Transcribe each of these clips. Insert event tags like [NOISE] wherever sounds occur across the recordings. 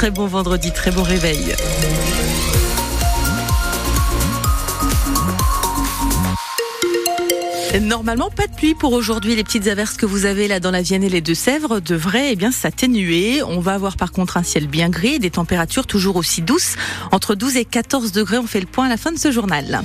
très bon vendredi, très bon réveil. Normalement, pas de pluie pour aujourd'hui. Les petites averses que vous avez là dans la Vienne et les Deux-Sèvres devraient eh bien s'atténuer. On va avoir par contre un ciel bien gris et des températures toujours aussi douces. Entre 12 et 14 degrés, on fait le point à la fin de ce journal.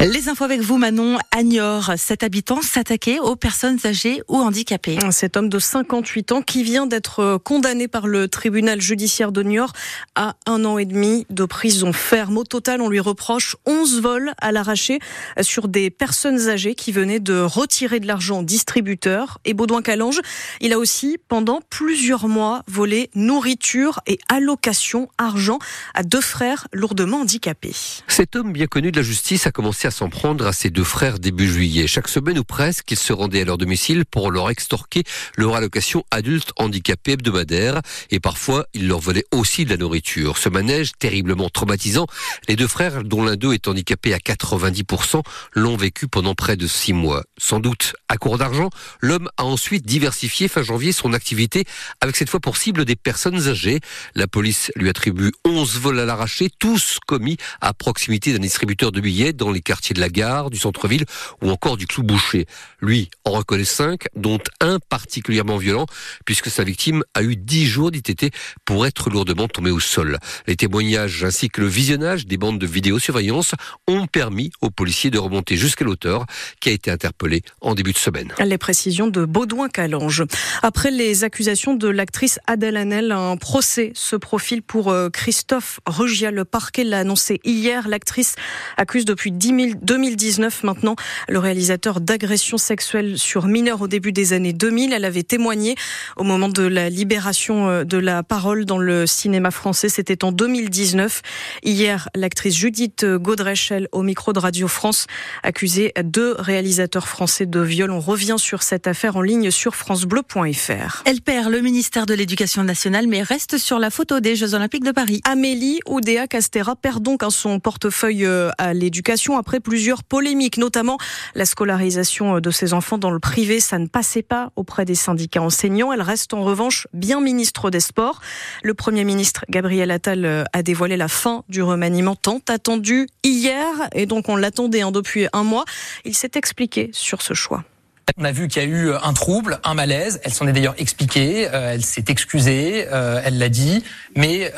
Les infos avec vous, Manon. Agnor, cet habitant s'attaquait aux personnes âgées ou handicapées. Cet homme de 58 ans qui vient d'être condamné par le tribunal judiciaire de Niort à un an et demi de prison ferme. Au total, on lui reproche 11 vols à l'arraché sur des personnes âgées qui venaient de retirer de l'argent au distributeur. Et Baudouin Calange, il a aussi, pendant plusieurs mois, volé nourriture et allocation argent à deux frères lourdement handicapés. Cet homme bien connu de la justice a commencé à s'en prendre à ses deux frères début juillet. Chaque semaine ou presque, il se rendait à leur domicile pour leur extorquer leur allocation adulte handicapé hebdomadaire et parfois il leur volait aussi de la nourriture. Ce manège terriblement traumatisant, les deux frères, dont l'un d'eux est handicapé à 90%, l'ont vécu pendant près de six mois. Sans doute à court d'argent, l'homme a ensuite diversifié fin janvier son activité avec cette fois pour cible des personnes âgées. La police lui attribue 11 vols à l'arraché, tous commis à proximité d'un distributeur de billets dans les quartiers quartier de la gare, du centre-ville ou encore du Clou Boucher. Lui en reconnaît cinq, dont un particulièrement violent, puisque sa victime a eu dix jours d'ITT pour être lourdement tombé au sol. Les témoignages ainsi que le visionnage des bandes de vidéosurveillance ont permis aux policiers de remonter jusqu'à l'auteur, qui a été interpellé en début de semaine. Les précisions de Baudouin Calange. Après les accusations de l'actrice Adèle Hanel, un procès se profile pour euh, Christophe Rugia. Le parquet l'a annoncé hier. L'actrice accuse depuis 10 000 2019 maintenant, le réalisateur d'agressions sexuelles sur mineurs au début des années 2000. Elle avait témoigné au moment de la libération euh, de la parole dans le cinéma français. C'était en 2019. Hier, l'actrice Judith Godrechel au micro de Radio France accusait deux réalisateurs français de viol. On revient sur cette affaire en ligne sur francebleu.fr. Elle perd le ministère de l'Éducation nationale mais reste sur la photo des Jeux Olympiques de Paris. Amélie Oudéa Castera perd donc son portefeuille euh, à l'éducation après plusieurs polémiques, notamment la scolarisation de ses enfants dans le privé. Ça ne passait pas auprès des syndicats enseignants. Elle reste en revanche bien ministre des Sports. Le Premier ministre Gabriel Attal euh, a dévoilé la fin du remaniement tant attendu hier et donc on l'attendait hein, depuis un mois. Il s'est expliqué sur ce choix. On a vu qu'il y a eu un trouble, un malaise. Elle s'en est d'ailleurs expliquée, euh, elle s'est excusée, euh, elle l'a dit. Mais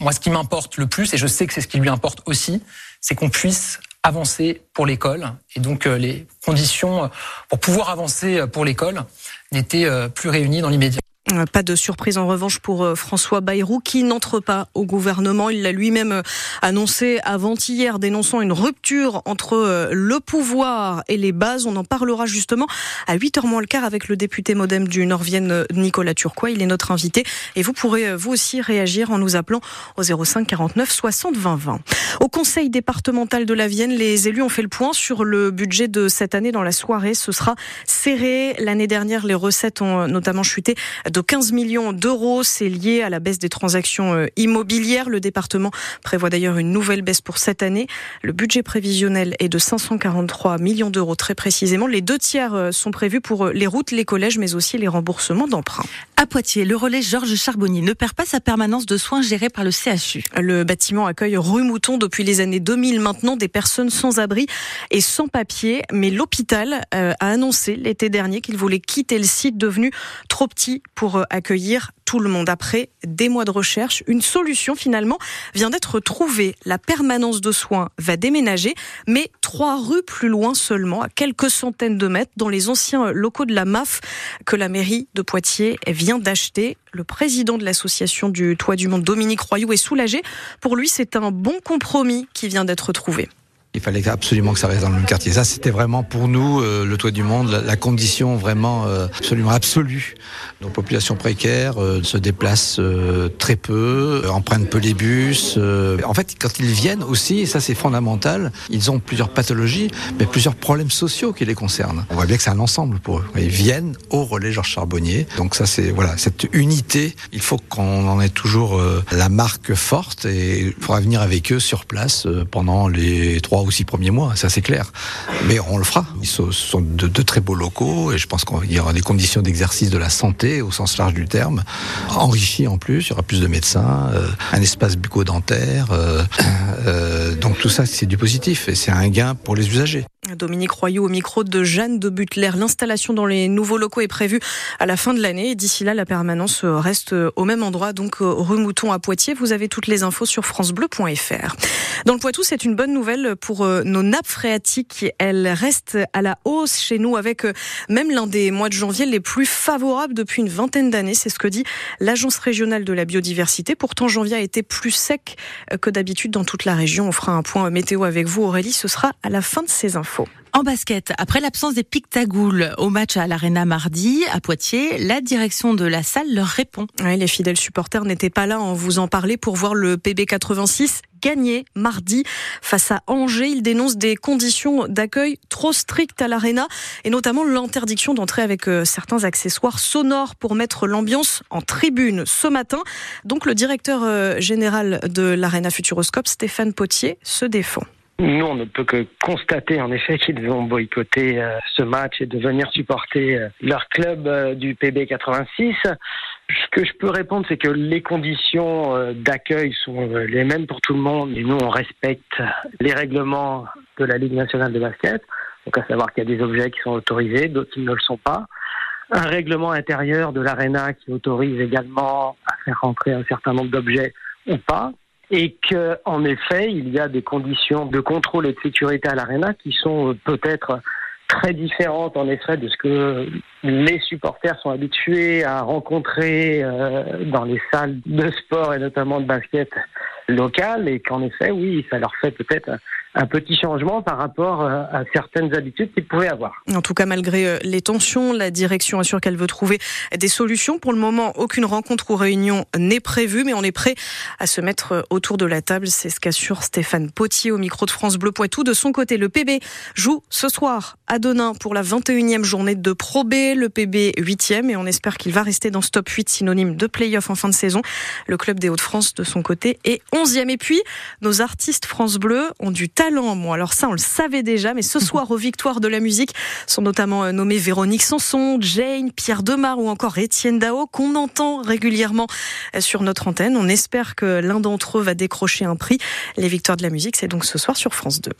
moi, ce qui m'importe le plus, et je sais que c'est ce qui lui importe aussi, c'est qu'on puisse avancer pour l'école. Et donc euh, les conditions euh, pour pouvoir avancer euh, pour l'école n'étaient plus réunies dans l'immédiat. Euh, pas de surprise en revanche pour euh, François Bayrou qui n'entre pas au gouvernement. Il l'a lui-même euh, annoncé avant-hier, dénonçant une rupture entre le pouvoir et les bases. On en parlera justement à 8h moins le quart avec le député modem du Nord-Vienne, Nicolas Turquois. Il est notre invité et vous pourrez vous aussi réagir en nous appelant au 05 49 60 20 20. Au conseil départemental de la Vienne, les élus ont fait le point sur le budget de cette année dans la soirée. Ce sera serré. L'année dernière, les recettes ont notamment chuté de 15 millions d'euros. C'est lié à la baisse des transactions euh, immobilières. Le département prévoit d'ailleurs une nouvelle baisse pour cette année. Le budget prévisionnel est de 543 millions d'euros très précisément. Les deux tiers euh, sont prévus pour euh, les routes, les collèges, mais aussi les remboursements d'emprunts. À Poitiers, le relais Georges Charbonnier ne perd pas sa permanence de soins gérée par le CHU. Le bâtiment accueille rue Mouton depuis les années 2000 maintenant des personnes sans abri et sans papier. Mais l'hôpital a annoncé l'été dernier qu'il voulait quitter le site devenu trop petit pour pour euh, accueillir tout le monde. Après des mois de recherche, une solution finalement vient d'être trouvée. La permanence de soins va déménager, mais trois rues plus loin seulement, à quelques centaines de mètres, dans les anciens locaux de la MAF que la mairie de Poitiers vient d'acheter. Le président de l'association du Toit du Monde, Dominique Royou, est soulagé. Pour lui, c'est un bon compromis qui vient d'être trouvé. Il fallait absolument que ça reste dans le même quartier. Ça, c'était vraiment pour nous, euh, le toit du monde, la, condition vraiment euh, absolument absolue. Nos populations précaires euh, se déplacent très peu, empruntent peu les bus. en fait, quand ils viennent aussi, et ça c'est fondamental, ils ont plusieurs pathologies, mais plusieurs problèmes sociaux qui les concernent. On voit bien que c'est un ensemble pour eux. Ils viennent au relais Georges Charbonnier. Donc ça, c'est voilà, cette unité. Il faut qu'on en ait toujours la marque forte et il faudra venir avec eux sur place pendant les trois aux six premiers mois, ça c'est clair. Mais on le fera. Ce sont de, très beaux locaux et je pense qu'il y aura des conditions d'exercice de la santé au sens large du terme, enrichi en plus, il y aura plus de médecins, euh, un espace bucco-dentaire. Euh, euh, donc tout ça, c'est du positif et c'est un gain pour les usagers. Dominique Royou au micro de Jeanne de Butler. L'installation dans les nouveaux locaux est prévue à la fin de l'année. D'ici là, la permanence reste au même endroit, donc rue Mouton à Poitiers. Vous avez toutes les infos sur francebleu.fr. Dans le Poitou, c'est une bonne nouvelle pour nos nappes phréatiques. Elles restent à la hausse chez nous avec même l'un des mois de janvier les plus favorables depuis une vingtaine d'années. C'est ce que dit l'Agence régionale de la biodiversité. Pourtant, janvier a été plus sec que d'habitude dans toute la région. On fera un point météo avec vous, Aurélie. Ce sera à la fin de ces infos. En basket, après l'absence des Pictagoules au match à l'Arena mardi à Poitiers, la direction de la salle leur répond. les fidèles supporters n'étaient pas là, on vous en parlait, pour voir le PB 86 gagner mardi face à Angers. Ils dénoncent des conditions d'accueil trop strictes à l'Arena et notamment l'interdiction d'entrer avec euh, certains accessoires sonores pour mettre l'ambiance en tribune ce matin. Donc le directeur euh, général de l'Arena Futuroscope, Stéphane Potier, se défend. Nous, on ne peut que constater en effet qu'ils ont boycotté euh, ce match et de venir supporter euh, leur club euh, du PB 86. Ce que je peux répondre, c'est que les conditions d'accueil sont les mêmes pour tout le monde et nous, on respecte les règlements de la Ligue nationale de basket. Donc, à savoir qu'il y a des objets qui sont autorisés, d'autres qui ne le sont pas. Un règlement intérieur de l'ARENA qui autorise également à faire rentrer un certain nombre d'objets ou pas et qu'en effet, il y a des conditions de contrôle et de sécurité à l'arena qui sont euh, peut-être très différentes en effet de ce que les supporters sont habitués à rencontrer euh, dans les salles de sport et notamment de basket locales. Et qu'en effet, oui, ça leur fait peut-être un petit changement par rapport euh, à certaines habitudes qu'ils pouvaient avoir. En tout cas, malgré euh, les tensions, la direction assure qu'elle veut trouver des solutions. Pour le moment, aucune rencontre ou réunion n'est prévue, mais on est prêt à se mettre euh, autour de la table. C'est ce qu'assure Stéphane Potier au micro de France Bleu Poitou. De son côté, le PB joue ce soir à Denain pour la 21e journée de Pro B. Le PB 8e et on espère qu'il va rester dans ce top 8 synonyme de play-off en fin de saison. Le club des Hauts-de-France, de son côté, est 11e. Et puis, nos artistes France Bleu ont du talent. Alors ça, on le savait déjà, mais ce soir, [LAUGHS] aux victoires de la musique, sont notamment euh, nommés Véronique Sanson, Jane, Pierre Demar ou encore Étienne Dao, qu'on entend régulièrement euh, sur notre antenne. On espère que l'un d'entre eux va décrocher un prix. Les victoires de la musique, c'est donc ce soir sur France 2.